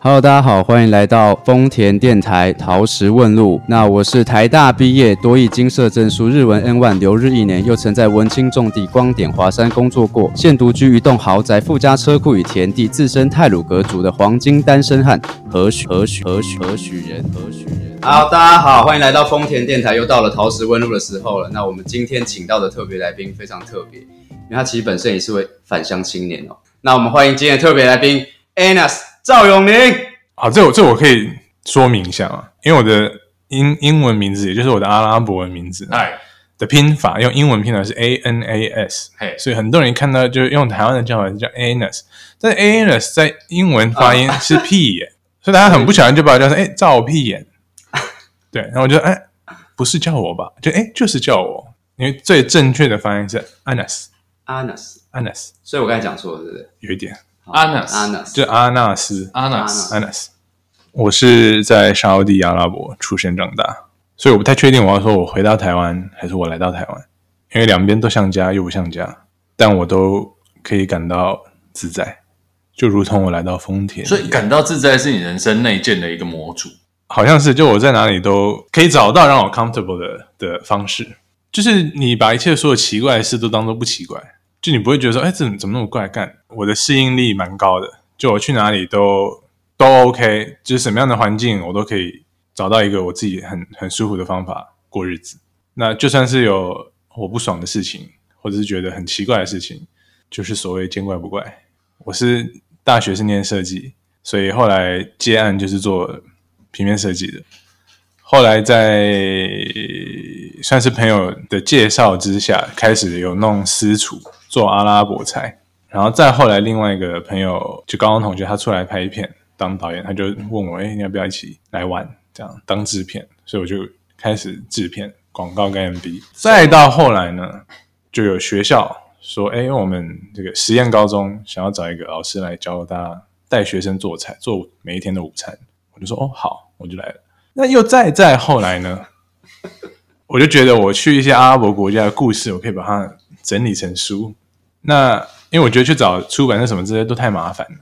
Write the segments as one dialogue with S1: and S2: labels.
S1: Hello，大家好，欢迎来到丰田电台陶石问路。那我是台大毕业，多益金色证书，日文 N one，留日一年，又曾在文青重地光点华山工作过，现独居一栋豪宅，附加车库与田地，自称泰鲁格族的黄金单身汉何许何许何许何许人何许人。好，大家好，欢迎来到丰田电台，又到了陶石问路的时候了。那我们今天请到的特别来宾非常特别，因为他其实本身也是位返乡青年哦。那我们欢迎今天的特别来宾 Anas。赵永宁，
S2: 好，这我这我可以说明一下啊，因为我的英英文名字，也就是我的阿拉伯文名字，
S3: 哎，
S2: 的拼法用英文拼法是 A N A S，
S3: 嘿，
S2: 所以很多人一看到就是用台湾的叫法叫 Anas，但 Anas 在英文发音是屁眼，所以大家很不小心就把它叫成哎赵屁眼，对，然后我就哎不是叫我吧，就哎就是叫我，因为最正确的发音是 Anas，Anas，Anas，
S1: 所以我刚才讲错了，对不对
S2: 有一点，
S3: 阿纳斯
S2: 就阿纳斯
S3: 阿纳
S1: 斯
S3: 斯
S2: ，Anas，我是在沙烏地阿拉伯出生长大，所以我不太确定我要说我回到台湾还是我来到台湾，因为两边都像家又不像家，但我都可以感到自在，就如同我来到丰田，
S3: 所以感到自在是你人生内建的一个模组。
S2: 好像是就我在哪里都可以找到让我 comfortable 的的方式，就是你把一切所有奇怪的事都当做不奇怪，就你不会觉得说，哎，怎么怎么那么怪干？我的适应力蛮高的，就我去哪里都都 OK，就是什么样的环境我都可以找到一个我自己很很舒服的方法过日子。那就算是有我不爽的事情，或者是觉得很奇怪的事情，就是所谓见怪不怪。我是大学是念设计，所以后来接案就是做平面设计的。后来在算是朋友的介绍之下，开始有弄私厨，做阿拉伯菜。然后再后来，另外一个朋友就高中同学，他出来拍片当导演，他就问我：“哎，你要不要一起来玩？这样当制片？”所以我就开始制片广告跟 MV。再到后来呢，就有学校说：“哎，我们这个实验高中想要找一个老师来教大家带学生做菜，做每一天的午餐。”我就说：“哦，好，我就来了。”那又再再后来呢，我就觉得我去一些阿拉伯国家的故事，我可以把它整理成书。那因为我觉得去找出版社什么这些都太麻烦了。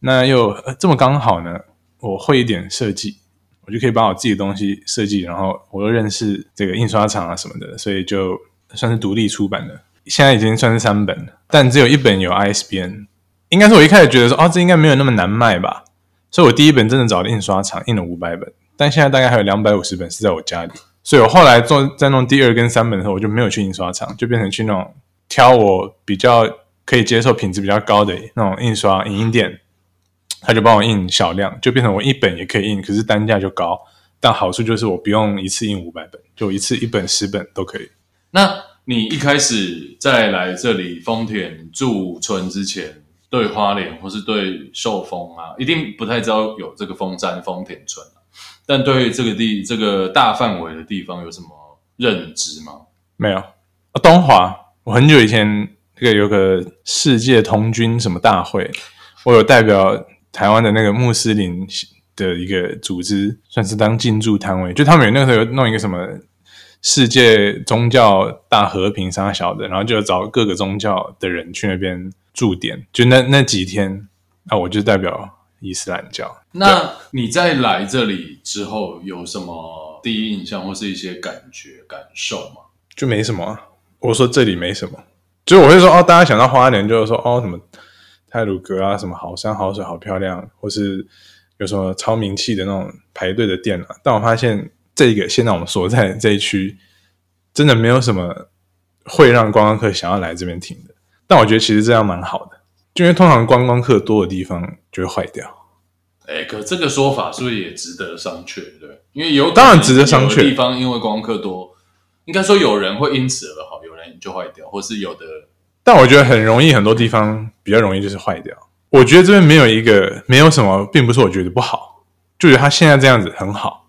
S2: 那又、这么刚好呢，我会一点设计，我就可以把我自己的东西设计，然后我又认识这个印刷厂啊什么的，所以就算是独立出版的。现在已经算是三本了，但只有一本有 ISBN。应该是我一开始觉得说，哦，这应该没有那么难卖吧，所以我第一本真的找了印刷厂印了五百本，但现在大概还有两百五十本是在我家里。所以我后来做在弄第二跟三本的时候，我就没有去印刷厂，就变成去那种挑我比较可以接受品质比较高的那种印刷影印店，他就帮我印小量，就变成我一本也可以印，可是单价就高。但好处就是我不用一次印五百本，就一次一本十本都可以。
S3: 那你一开始在来这里丰田驻村之前，对花莲或是对寿丰啊，一定不太知道有这个丰山丰田村。但对这个地这个大范围的地方有什么认知吗？
S2: 没有，啊东华，我很久以前这个有个世界童军什么大会，我有代表台湾的那个穆斯林的一个组织，算是当进驻摊位，就他们有那个时候有弄一个什么世界宗教大和平啥小的，然后就找各个宗教的人去那边驻点，就那那几天，那我就代表伊斯兰教。
S3: 那你在来这里之后有什么第一印象或是一些感觉感受吗？
S2: 就没什么、啊。我说这里没什么，就是我会说哦，大家想到花莲就是说哦什么泰鲁阁啊，什么好山好水好漂亮，或是有什么超名气的那种排队的店啊。但我发现这个现在我们所在这一区，真的没有什么会让观光客想要来这边停的。但我觉得其实这样蛮好的，就因为通常观光客多的地方就会坏掉。
S3: 哎，可这个说法是不是也值得商榷？对，因为有
S2: 当然值得商榷
S3: 地方因为观光客多，应该说有人会因此而好，有人就坏掉，或是有的
S2: 但我觉得很容易，很多地方比较容易就是坏掉。我觉得这边没有一个没有什么，并不是我觉得不好，就觉得它现在这样子很好，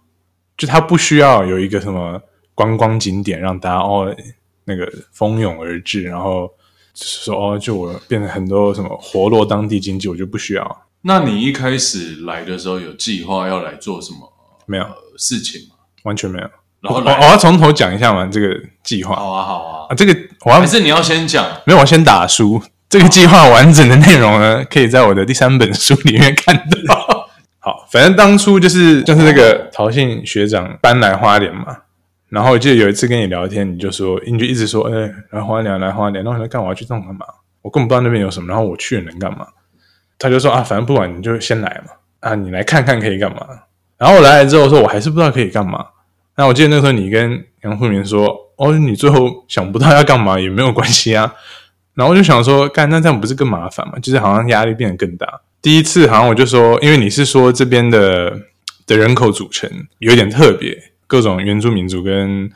S2: 就他不需要有一个什么观光景点让大家哦那个蜂拥而至，然后就是说哦，就我变得很多什么活络当地经济，我就不需要，
S3: 那你一开始来的时候有计划要来做什么
S2: 没有，
S3: 呃事情吗？
S2: 完全没有。
S3: 然后
S2: 我我我要从头讲一下嘛，这个计划
S3: 好啊好啊
S2: 啊，，这个我要
S3: 还是你要先讲
S2: 没有，我先打书。这个计划完整的内容呢，可以在我的第三本书里面看到。好，反正当初就是就是那个陶信学长搬来花莲嘛，然后我记得有一次跟你聊天，你就说你就一直说，哎、来花莲来花莲，然后我说干嘛要去这种干嘛？我根本不知道那边有什么，然后我去了能干嘛？他就说啊，反正不管你就先来嘛，啊，你来看看可以干嘛？然后我来了之后说，我还是不知道可以干嘛。那我记得那时候你跟杨富明说，哦，你最后想不到要干嘛也没有关系啊。然后我就想说，干那这样不是更麻烦吗？就是好像压力变得更大。第一次好像我就说，因为你是说这边的的人口组成有点特别，各种原住民族跟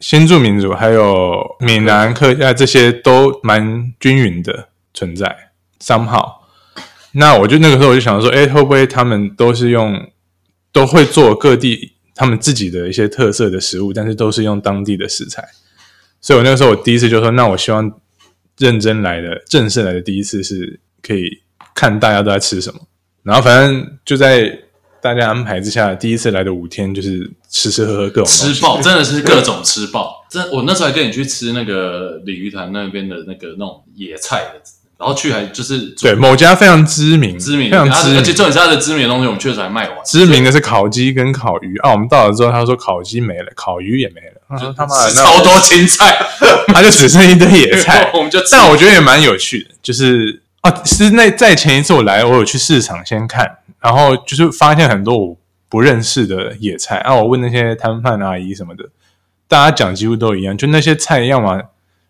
S2: 先住民族，还有闽南客家这些都蛮均匀的存在。somehow，那我就那个时候我就想说，哎，会不会他们都是用都会做各地他们自己的一些特色的食物，但是都是用当地的食材。所以我那个时候我第一次就说，那我希望认真来的正式来的第一次是可以看大家都在吃什么，然后反正就在大家安排之下，第一次来的五天就是吃吃喝喝各种
S3: 吃爆，真的是各种吃爆。真，我那时候还跟你去吃那个鲤鱼潭那边的那个那种野菜的，然后去还就是
S2: 对某家非常知名，
S3: 知名，
S2: 非常知名
S3: 而且。重点是它的知名的东西，我们确实还卖完。
S2: 知名的是烤鸡跟烤鱼啊，我们到了之后，他说烤鸡没了，烤鱼也没了，他说他妈的
S3: 超多青菜，
S2: 他就只剩一堆野菜，
S3: 我们就吃
S2: 但我觉得也蛮有趣的，就是哦，是那在前一次我来，我有去市场先看，然后就是发现很多我不认识的野菜啊，我问那些摊贩阿姨什么的，大家讲几乎都一样，就那些菜要么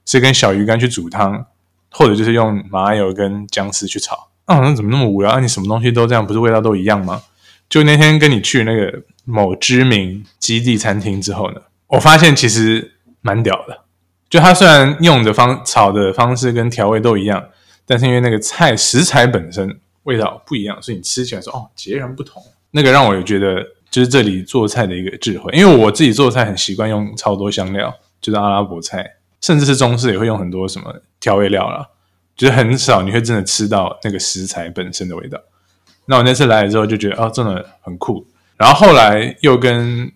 S2: 是跟小鱼干去煮汤，或者就是用麻油跟姜丝去炒。那怎么那么无聊啊？你什么东西都这样，不是味道都一样吗？就那天跟你去那个某知名基地餐厅之后呢，我发现其实蛮屌的。就它虽然用的方炒的方式跟调味都一样，但是因为那个菜食材本身味道不一样，所以你吃起来说哦截然不同。那个让我也觉得就是这里做菜的一个智慧，因为我自己做菜很习惯用超多香料，就是阿拉伯菜，甚至是中式也会用很多什么调味料啦，就是很少你会真的吃到那个食材本身的味道。那我那次来了之后就觉得哦，真的很酷。然后后来又跟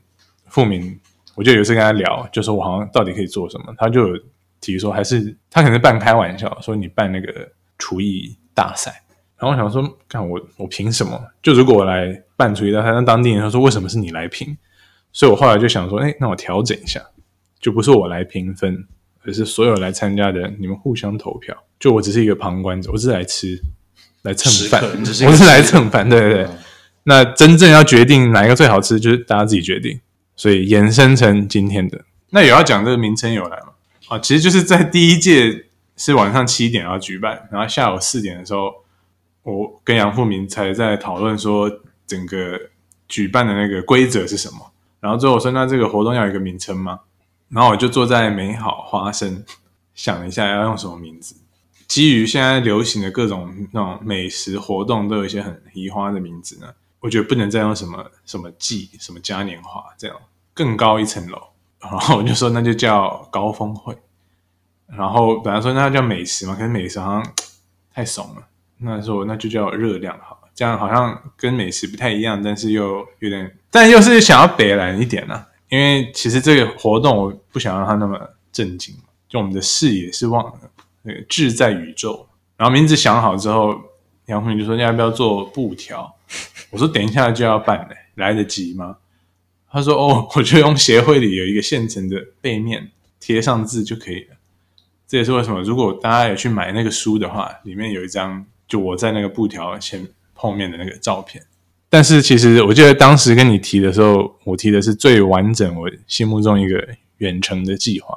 S2: 富明，我就有一次跟他聊，就说我好像到底可以做什么，他就有提说还是他可能半开玩笑说你办那个厨艺大赛。然后我想说，看我我凭什么？就如果我来办厨艺大赛，那当地人他说为什么是你来评？所以我后来就想说，哎，那我调整一下，就不是我来评分，而是所有来参加的人，你们互相投票。就我只是一个旁观者，我只是来吃，来蹭饭 我是来蹭饭，对对对。那真正要决定哪一个最好吃，就是大家自己决定。所以延伸成今天的。那有要讲这个名称由来吗？啊，其实就是在第一届是晚上七点要举办，然后下午四点的时候，我跟杨富明才在讨论说整个举办的那个规则是什么。然后最后我说，那这个活动要有一个名称吗？然后我就坐在美好花生想一下要用什么名字。基于现在流行的各种那种美食活动，都有一些很移花的名字呢。我觉得不能再用什么什么季、什么嘉年华这样更高一层楼。然后我就说那就叫高峰会。然后本来说那叫美食嘛，可是美食好像太怂了。那说那就叫热量好了，这样好像跟美食不太一样，但是又有点，但又是想要北蓝一点呢、因为其实这个活动我不想让它那么震惊，就我们的视野是望那个志在宇宙。然后名字想好之后，杨红就说你要不要做布条？我说等一下就要办嘞，来得及吗？他说哦，我就用协会里有一个现成的背面贴上字就可以了。这也是为什么，如果大家有去买那个书的话，里面有一张就我在那个布条前后面的那个照片。但是其实我记得当时跟你提的时候，我提的是最完整我心目中一个远程的计划，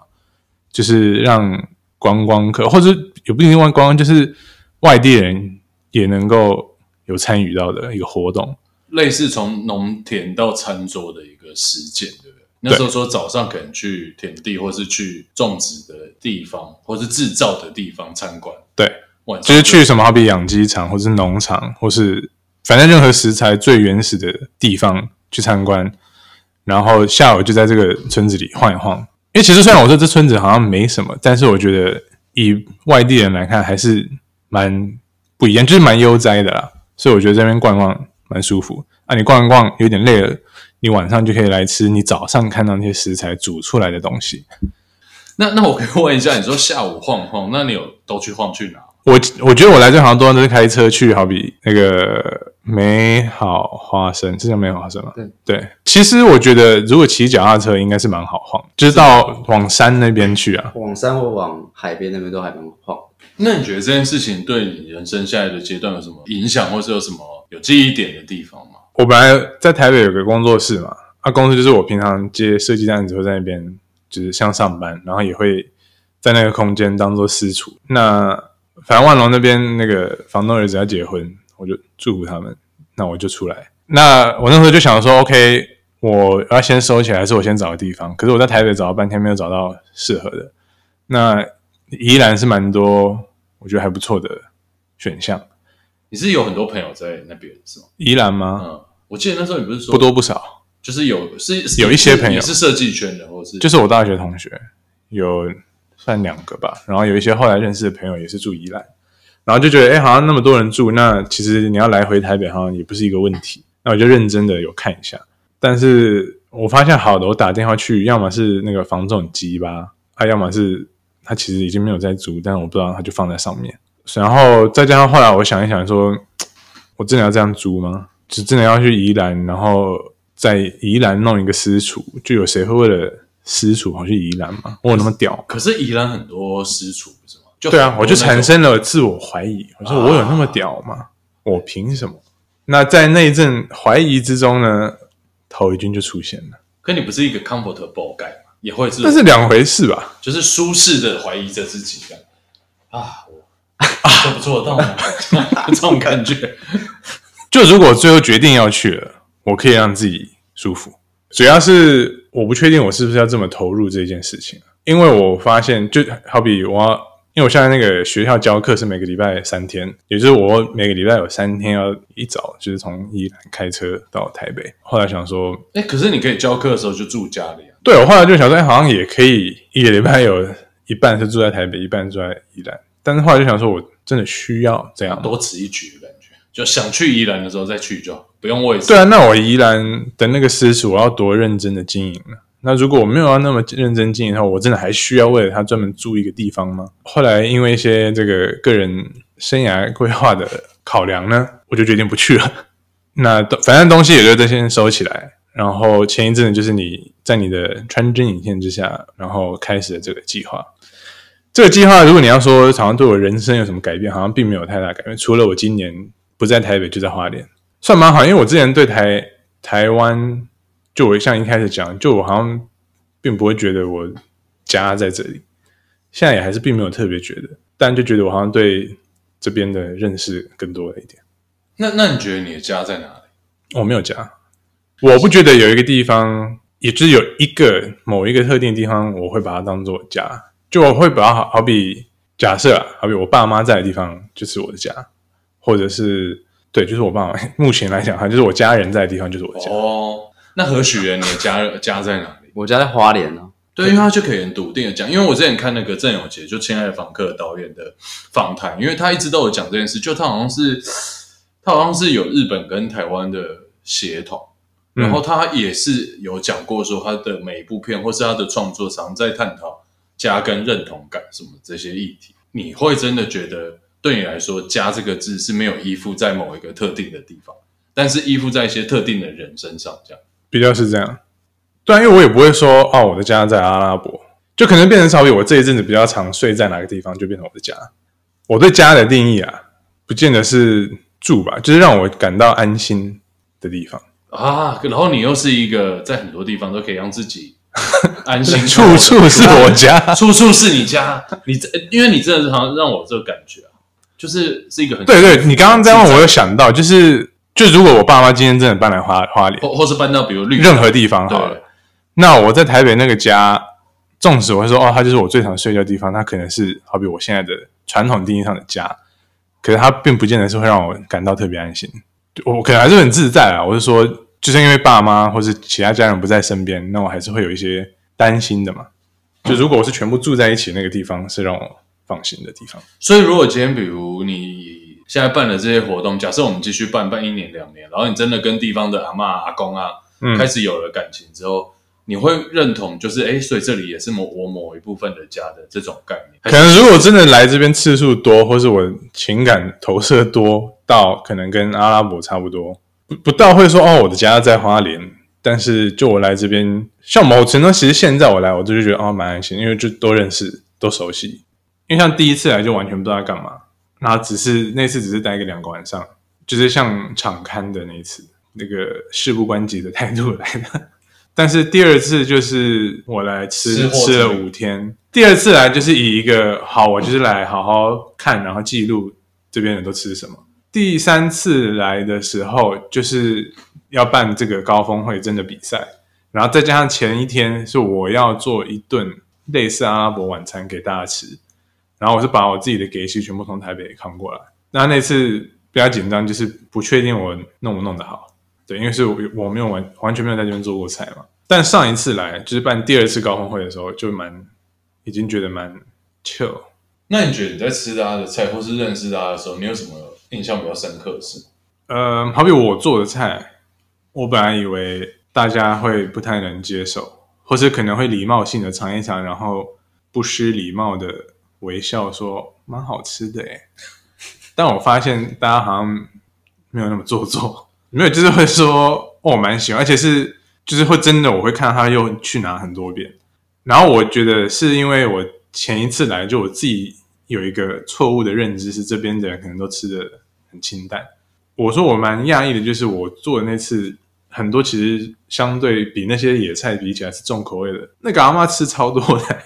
S2: 就是让观光客或者也不一定观光，就是外地人也能够有参与到的一个活动。
S3: 类似从农田到餐桌的一个实践，对不对？那时候说早上可能去田地，或是去种植的地方，或是制造的地方参观。
S2: 对，
S3: 晚上
S2: 就是去什么，好比养鸡场，或是农场，或是反正任何食材最原始的地方去参观，然后下午就在这个村子里晃一晃。因为其实虽然我说这村子好像没什么，但是我觉得以外地人来看还是蛮不一样，就是蛮悠哉的啦。所以我觉得这边逛逛蛮舒服。啊，你逛一逛有点累了，你晚上就可以来吃你早上看到那些食材煮出来的东西。
S3: 那那我可以问一下，你说下午晃晃，那你有都去晃去哪？
S2: 我我觉得我来这好像多都是开车去，好比那个美好花生是叫美好花生吗？
S1: 对
S2: 对，其实我觉得如果骑脚踏车应该是蛮好晃，就是到往山那边去啊。
S1: 往山或往海边那边都还蛮晃。
S3: 那你觉得这件事情对你人生下来的阶段有什么影响，或是有什么有记忆点的地方吗？
S2: 我本来在台北有个工作室嘛，啊，公司就是我平常接设计单子会在那边就是像上班，然后也会在那个空间当做私厨。那反正万隆那边那个房东儿子要结婚，我就祝福他们，那我就出来。那我那时候就想说，OK，我要先收起来，还是我先找个地方？可是我在台北找了半天，没有找到适合的。那宜兰是蛮多，我觉得还不错的选项。
S3: 你是有很多朋友在那边是吗？
S2: 宜兰吗？
S3: 嗯，我记得那时候你不是说
S2: 不多不少，
S3: 就是有是是
S2: 有一些朋友
S3: 你是设计圈的，或是
S2: 就是我大学同学有算两个吧，然后有一些后来认识的朋友也是住宜兰，然后就觉得哎，诶好像那么多人住，那其实你要来回台北好像也不是一个问题。那我就认真的有看一下，但是我发现好的，我打电话去，要么是那个房仲很鸡巴，啊，要么是他其实已经没有在租，但我不知道他就放在上面。然后再加上后来我想一想说，我真的要这样租吗？就真的要去宜兰，然后在宜兰弄一个私厨，就有谁会为了私厨跑去宜兰吗？我有那么屌？
S3: 可是宜兰很多私厨？就
S2: 对啊，我就产生了自我怀疑。我说我有那么屌吗？我凭什么？那在那一阵怀疑之中呢，陶一军就出现了，
S3: 可你不是一个 comfortable guy 吗？也会是，
S2: 那是两回事吧？
S3: 就是舒适的怀疑着自己这样啊，我做不做得到吗？这种感觉，
S2: 就如果最后决定要去了，我可以让自己舒服。主要是我不确定我是不是要这么投入这件事情，因为我发现，就好比我要，因为我现在那个学校教课是每个礼拜三天，也就是我每个礼拜有三天要一早就是从宜兰开车到台北。后来想说，
S3: 哎，可是你可以教课的时候就住家里啊，
S2: 对我后来就想说，哎，好像也可以一个礼拜有一半是住在台北，一半住在宜兰。但是后来就想说，我真的需要这样？
S3: 多此一举的感觉，就想去宜兰的时候再去就好，不用为
S2: 对啊，那我宜兰的那个私塾，我要多认真的经营呢？那如果我没有要那么认真经营的话，我真的还需要为了他专门租一个地方吗？后来因为一些这个个人生涯规划的考量呢，我就决定不去了。那反正东西也就这先收起来。然后前一阵子就是你在你的穿针引线之下，然后开始了这个计划。这个计划，如果你要说好像对我人生有什么改变，好像并没有太大改变。除了我今年不在台北，就在花莲，算蛮好。因为我之前对台台湾，就我像一开始讲，就我好像并不会觉得我家在这里，现在也还是并没有特别觉得，但就觉得我好像对这边的认识更多了一点。
S3: 那那你觉得你的家在哪里？
S2: 我没有家，我不觉得有一个地方，也就是有一个某一个特定地方，我会把它当做家。就我会把它好好比假设啊，好比我爸妈在的地方就是我的家，或者是对，就是我爸妈。目前来讲，哈，就是我家人在的地方就是我的家。
S3: 哦，那何许人，你的家家在哪里？
S1: 我家在花莲呢、
S3: 对，因为他就可以很笃定的讲，因为我之前看那个郑永杰就《亲爱的访客》导演的访谈，因为他一直都有讲这件事，就他好像是他好像是有日本跟台湾的协同，然后他也是有讲过说他的每一部片或是他的创作常在探讨家跟认同感什么这些议题。你会真的觉得对你来说“家”这个字是没有依附在某一个特定的地方，但是依附在一些特定的人身上，这样。
S2: 比较是这样。对啊，因为我也不会说哦，我的家在阿拉伯，就可能变成稍微我这一阵子比较常睡在哪个地方，就变成我的家。我对家的定义啊，不见得是住吧，就是让我感到安心的地方。
S3: 啊，然后你又是一个在很多地方都可以让自己 安心，
S2: 处处是我家。
S3: 处处是你家。你这，因为你真的是好像让我有这个感觉啊，就是是一个很
S2: 对对，你刚刚这样问，我有想到，就是就如果我爸妈今天真的搬来花花莲，
S3: 或或是搬到比如绿
S2: 任何地方好了，那我在台北那个家，纵使我会说哦，它就是我最常睡觉的地方，它可能是好比我现在的传统定义上的家，可是它并不见得是会让我感到特别安心。我可能还是很自在啊，我是说，就是因为爸妈或是其他家人不在身边，那我还是会有一些担心的嘛。就如果我是全部住在一起，那个地方是让我放心的地方。
S3: 所以如果今天比如你现在办的这些活动，假设我们继续办办一年两年，然后你真的跟地方的阿嬷阿公啊，
S2: 嗯
S3: 开始有了感情之后。你会认同，就是哎，所以这里也是某我某一部分的家的这种概念。
S2: 可能如果真的来这边次数多，或是我情感投射多到可能跟阿拉伯差不多，不不到会说哦我的家在花莲，但是就我来这边，像某程度其实现在我来我就觉得哦蛮安心，因为就都认识都熟悉，因为像第一次来就完全不知道在干嘛，然后只是那次只是待个两个晚上，就是像场刊的那一次那个事不关己的态度来的。但是第二次就是我来吃
S3: 吃
S2: 了五天，第二次来就是以一个好，我就是来好好看，然后记录这边人都吃什么。第三次来的时候，就是要办这个高峰会真的比赛，然后再加上前一天是我要做一顿类似阿拉伯晚餐给大家吃，然后我是把我自己的给息全部从台北扛过来。那那次比较紧张，就是不确定我弄不弄得好。对，因为是我我没有完完全没有在这边做过菜嘛。但上一次来就是办第二次高峰会的时候，就蛮已经觉得蛮 chill。
S3: 那你觉得你在吃大家的菜，或是认识大家的时候，你有什么印象比较深刻的事？
S2: 呃，好比我做的菜，我本来以为大家会不太能接受，或是可能会礼貌性的尝一尝，然后不失礼貌的微笑说蛮好吃的诶。但我发现大家好像没有那么做作，没有就是会说哦我蛮喜欢，而且是就是会真的我会看到他又去拿很多遍，然后我觉得是因为我前一次来就我自己有一个错误的认知，是这边的人可能都吃的很清淡。我说我蛮讶异的，就是我做的那次很多其实相对比那些野菜比起来是重口味的。那个阿妈吃超多的，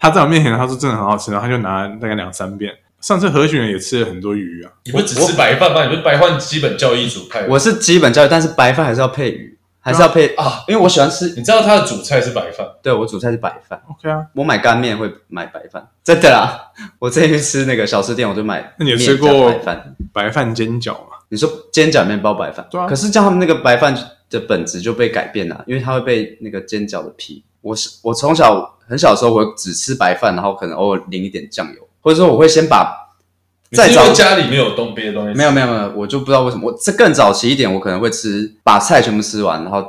S2: 她在我面前他说真的很好吃，然后他就拿大概两三遍。上次何许人也吃了很多鱼啊，
S3: 你不只吃白饭吗？你不是白饭基本教育主派？
S1: 我是基本教育，但是白饭还是要配鱼，还是要配
S3: 啊，
S1: 因为我喜欢吃。
S3: 你知道他的主菜是白饭，
S1: 对我主菜是白饭
S2: ，OK 啊，
S1: 我买干面会买白饭，真的啦。我之前去吃那个小吃店，我就买
S2: 那你有吃过
S1: 白饭？
S2: 白饭煎饺吗？
S1: 你说煎饺面包白饭，
S2: 对啊
S1: 可是叫他们那个白饭的本质就被改变了，因为它会被那个煎饺的皮。我是我从小很小的时候，我只吃白饭，然后可能偶尔淋一点酱油，或者说我会先把
S3: 你是因
S1: 再早
S3: 为家里没有东别的东西，
S1: 没有没有没有，我就不知道为什么。我这更早期一点，我可能会吃把菜全部吃完，然后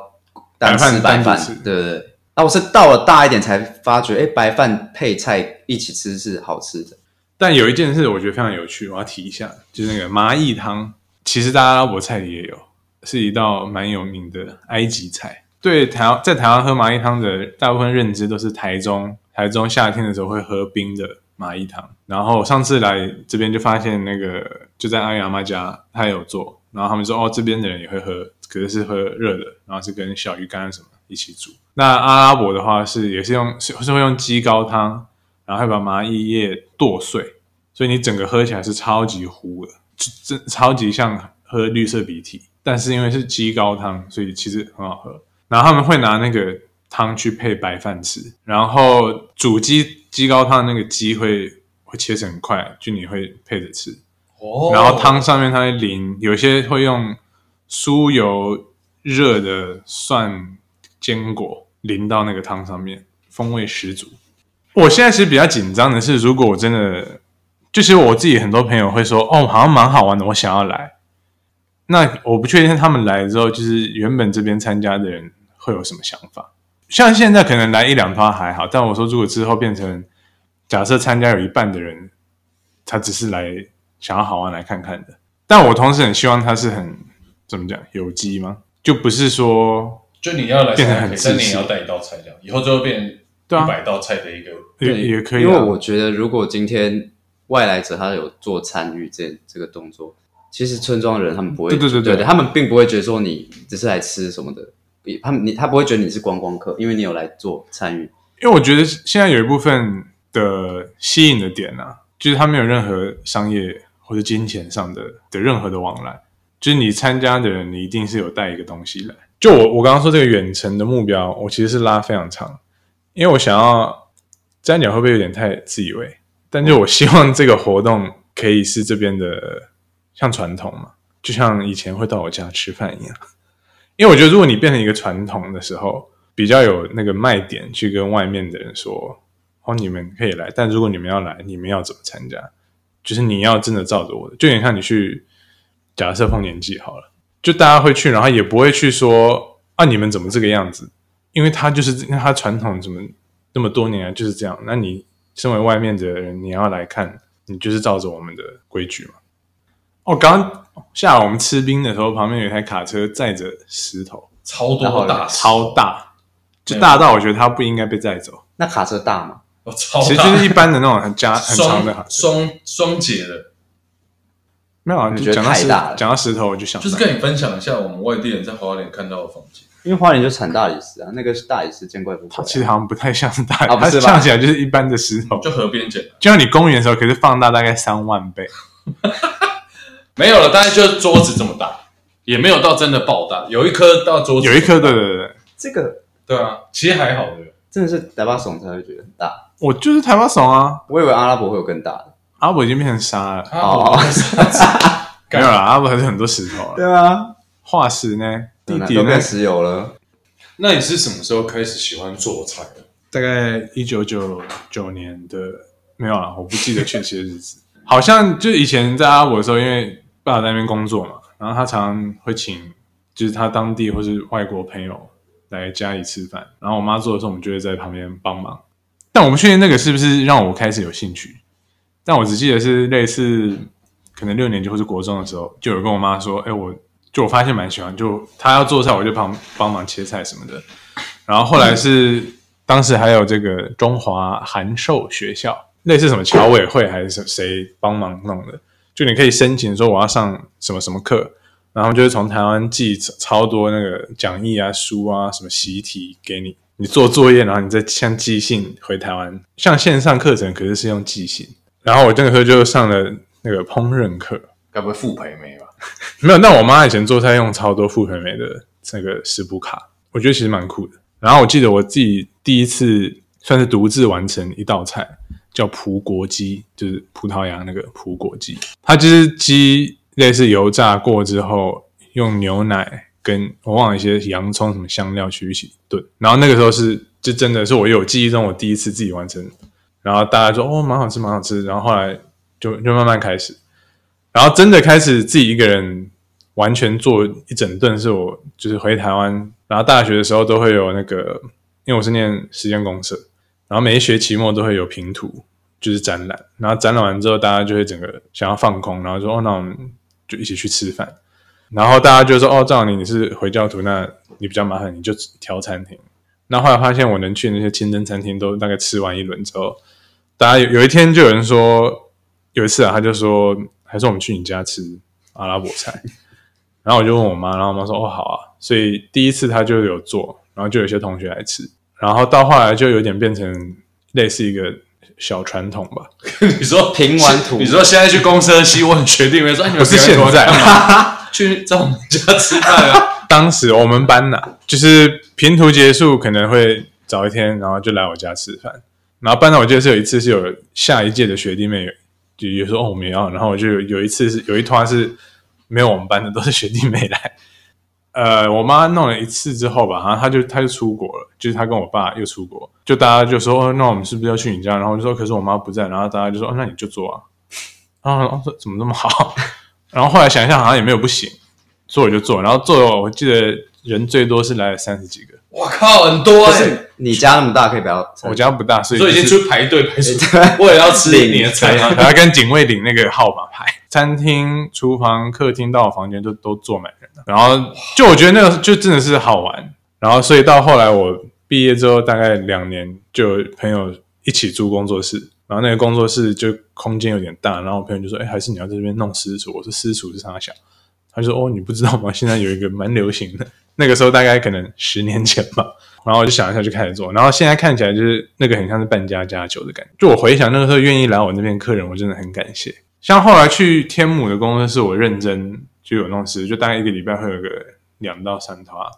S1: 单吃白饭对对对。那我是到了大一点才发觉，哎，白饭配菜一起吃是好吃的。
S2: 但有一件事我觉得非常有趣，我要提一下，就是那个麻意汤，其实在阿拉伯菜里也有，是一道蛮有名的埃及菜。对台在台湾喝麻意汤的大部分认知都是台中，台中夏天的时候会喝冰的麻意汤。然后上次来这边就发现那个就在阿姨阿妈家，他有做，然后他们说哦这边的人也会喝，可是是喝热的，然后是跟小鱼干什么一起煮。那阿拉伯的话是也是用是是会用鸡高汤，然后会把麻叶叶剁碎，所以你整个喝起来是超级糊的，就真超级像喝绿色鼻涕。但是因为是鸡高汤，所以其实很好喝。然后他们会拿那个汤去配白饭吃，然后煮鸡鸡高汤那个鸡会会切成块，就你会配着吃。
S3: 哦，
S2: 然后汤上面它会淋，有些会用酥油热的蒜坚果淋到那个汤上面，风味十足。我现在其实比较紧张的是，如果我真的，就是我自己很多朋友会说，哦，好像蛮好玩的，我想要来。那我不确定他们来之后，就是原本这边参加的人会有什么想法。像现在可能来一两趟还好，但我说如果之后变成假设参加有一半的人，他只是来想要好玩来看看的，但我同时很希望他是很怎么讲有机吗？就不是说
S3: 就你要来
S2: 变成很
S3: 参加可以，但你也要带一道菜这样，以后就会变
S2: 对啊
S3: 一百道菜的一个。
S2: 也也可以、啊，
S1: 因为我觉得如果今天外来者他有做参与这这个动作，其实村庄人他们不会，
S2: 对对对对
S1: 对他们并不会觉得说你只是来吃什么的，他们你他不会觉得你是观光客，因为你有来做参与。
S2: 因为我觉得现在有一部分的吸引的点啊，就是他没有任何商业或者金钱上的的任何的往来，就是你参加的人，你一定是有带一个东西来。就我我刚刚说这个远程的目标，我其实是拉非常长，因为我想要这样讲会不会有点太自以为？但就我希望这个活动可以是这边的像传统嘛，就像以前会到我家吃饭一样。因为我觉得如果你变成一个传统的时候，比较有那个卖点去跟外面的人说，哦，你们可以来，但如果你们要来，你们要怎么参加？就是你要真的照着我的，就有点像你去假设丰年祭好了，就大家会去，然后也不会去说啊，你们怎么这个样子？因为他就是他传统怎么那么多年来就是这样，那你身为外面的人，你要来看，你就是照着我们的规矩嘛。哦，刚刚下午我们吃冰的时候，旁边有一台卡车载着石头，
S3: 超多大石
S2: 超大，就大到我觉得它不应该被载走。
S1: 那卡车大吗？
S3: 哦，超大，
S2: 其实就是一般的那种很加 很长的卡
S3: 双
S2: 车。
S3: 双双节的，
S2: 没有啊，
S1: 你觉得
S2: 就讲到石
S1: 太大了
S2: 讲到石头，我就想，
S3: 就是跟你分享一下我们外地人在花莲看到的风景。
S1: 因为花莲就产大理石啊，那个是大理石见怪不怪啊。
S2: 它其实好像不太像是大，
S1: 啊不是吧
S2: 它像起来就是一般的石头，
S3: 就河边捡的，
S2: 就像你公园的时候，可是放大大概三万倍。
S3: 没有了，大概就是桌子这么大，也没有到真的爆大，有一颗到桌子，
S2: 有一颗，对对对对，
S1: 这个
S3: 对啊，其实还好的。
S1: 真的是台巴怂才会觉得很大，
S2: 我就是台湾怂啊，
S1: 我以为阿拉伯会有更大的。
S2: 阿伯已经变成沙了，
S1: 哦
S3: 哦，
S2: 没有了，阿伯还是很多石头了。
S1: 对啊，
S2: 化石呢？地底呢
S1: 都变？石油了。
S3: 那你是什么时候开始喜欢做菜的？
S2: 大概一九九九年的没有了，我不记得确切的日子。好像就以前在阿伯的时候，因为爸在那边工作嘛，然后他常常会请就是他当地或是外国朋友来家里吃饭，然后我妈做的时候，我们就会在旁边帮忙。但我不确定那个是不是让我开始有兴趣，但我只记得是类似可能六年级或是国中的时候，就有跟我妈说，哎，我就我发现蛮喜欢，就她要做菜，我就帮帮忙切菜什么的。然后后来是、当时还有这个中华函授学校，类似什么侨委会还是谁帮忙弄的，就你可以申请说我要上什么什么课，然后就是从台湾寄超多那个讲义啊、书啊、什么习题给你，你做作业，然后你再像寄信回台湾，像线上课程可是是用寄信。然后我那个时候就上了那个烹饪课，
S3: 该不会傅培梅吧？
S2: 没有，那我妈以前做菜用超多傅培梅的这个食谱卡，我觉得其实蛮酷的。然后我记得我自己第一次算是独自完成一道菜，叫葡国鸡，就是葡萄牙那个葡国鸡。它就是鸡类似油炸过之后，用牛奶跟我忘了一些洋葱什么香料去一起炖。然后那个时候是就真的是我有记忆中我第一次自己完成，然后大家说哦蛮好吃蛮好吃，然后后来就就慢慢开始。然后真的开始自己一个人完全做一整顿，是我就是回台湾，然后大学的时候都会有那个，因为我是念实验公社，然后每一学期末都会有评图，就是展览，然后展览完之后，大家就会整个想要放空，然后说哦，那我们就一起去吃饭，然后大家就说哦，照你你是回教徒，那你比较麻烦，你就挑餐厅。那后来发现我能去那些清真餐厅都大概吃完一轮之后，大家有有一天就有人说，有一次啊，他就说还是我们去你家吃阿拉伯菜，然后我就问我妈，然后我妈说哦好啊，所以第一次他就有做，然后就有些同学来吃，然后到后来就有点变成类似一个小传统吧，
S3: 你说
S1: 平完图
S3: 你说现在去公社西问学弟妹说，哎，你们
S2: 不是现在
S3: 干嘛？去在 我们家吃饭啊？
S2: 当时我们班呐、就是平图结束可能会早一天，然后就来我家吃饭。然后班上我记得是有一次是有下一届的学弟妹就有说哦我们也要，然后我就有有一次是有一团是没有我们班的，都是学弟妹来。呃，我妈弄了一次之后吧，然后她就她就出国了，就是她跟我爸又出国，就大家就说哦，那我们是不是要去你家？然后就说可是我妈不在，然后大家就说哦，那你就做啊。然后说怎么这么好？然后后来想一下好像也没有不行，做我就做，然后做了我记得人最多是来了三十几个，
S3: 我靠，很多哎、
S1: 可是你家那么大，可以不要？
S2: 我家不大，所以
S3: 所以已经
S2: 就是
S3: 出排队排出，为了 要吃你的菜啊。
S2: 还要跟警卫领那个号码牌。餐厅、厨房、客厅到我房间都都坐满人了，然后就我觉得那个就真的是好玩。然后所以到后来我毕业之后大概两年，就有朋友一起租工作室，然后那个工作室就空间有点大，然后我朋友就说：“哎，还是你要在这边弄私厨。”我说：“私厨是啥小？”他就说：“哦，你不知道吗？现在有一个蛮流行的，那个时候大概可能十年前吧。”然后我就想一下就开始做，然后现在看起来就是那个很像是半家家酒的感觉。就我回想那个时候愿意来我那边客人，我真的很感谢。像后来去天母的工作室，我认真就有弄事，就大概一个礼拜会有个两到三套，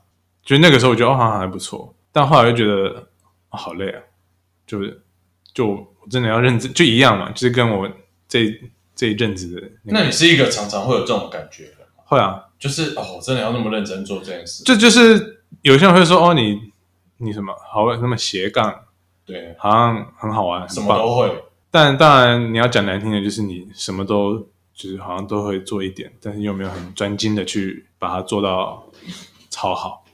S2: 就那个时候我觉得哦好像还不错，但后来就觉得、好累啊，就是就我真的要认真，就一样嘛，就是跟我这这一阵子的、那，
S3: 你是一个常常会有这种感觉，
S2: 会啊，
S3: 就是哦，真的要那么认真做这件事？
S2: 这就是有些人会说哦你你什么好那么斜杠，
S3: 对，
S2: 好像很好玩，
S3: 什
S2: 很棒。
S3: 么都会。
S2: 但当然你要讲难听的，就是你什么都就是好像都会做一点，但是又没有很专精的去把它做到超好。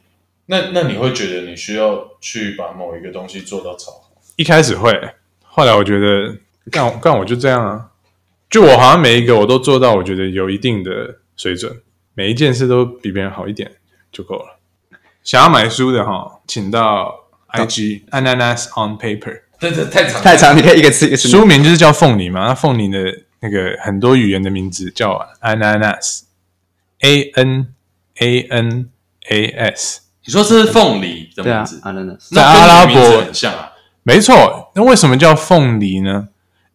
S3: 那那你会觉得你需要去把某一个东西做到超好？
S2: 一开始会，后来我觉得干干我就这样啊，就我好像每一个我都做到，我觉得有一定的水准，每一件事都比别人好一点就够了。想要买书的哈，请到 IG Ananas on Paper，
S3: 对对，太长
S1: 太长，你可以一个字一个字
S2: 书名就是叫凤梨嘛，那凤梨的那个很多语言的名字叫 Ananas，A N A N A S。
S3: 你说这是凤梨的名字
S1: ，，ananas，
S3: 那
S2: 在阿拉伯
S3: 很像啊。
S2: 没错，那为什么叫凤梨呢？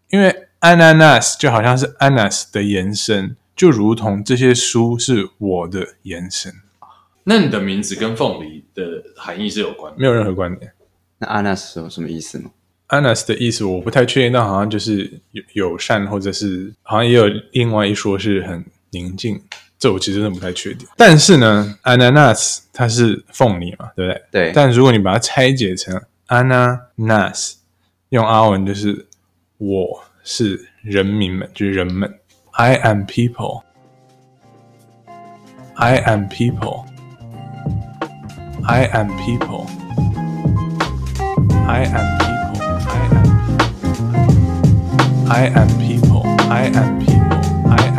S2: 因为 ananas 就好像是 anas 的延伸，就如同这些书是我的延伸，
S3: 那你的名字跟凤梨的含义是有关的。
S2: 没有任何关联。
S1: 那 anas 有什么意思吗
S2: ？anas 的意思我不太确定，但好像就是友友善，或者是好像也有另外一说是很宁静，这我其实真的不太确定。但是呢，ananas 它是凤梨嘛，对不对？
S1: 对，
S2: 但如果你把它拆解成 ananas，用阿文就是我是人民们，就是人们。I am people. I am people. I am people. I am people. I am. I am people. I am people. I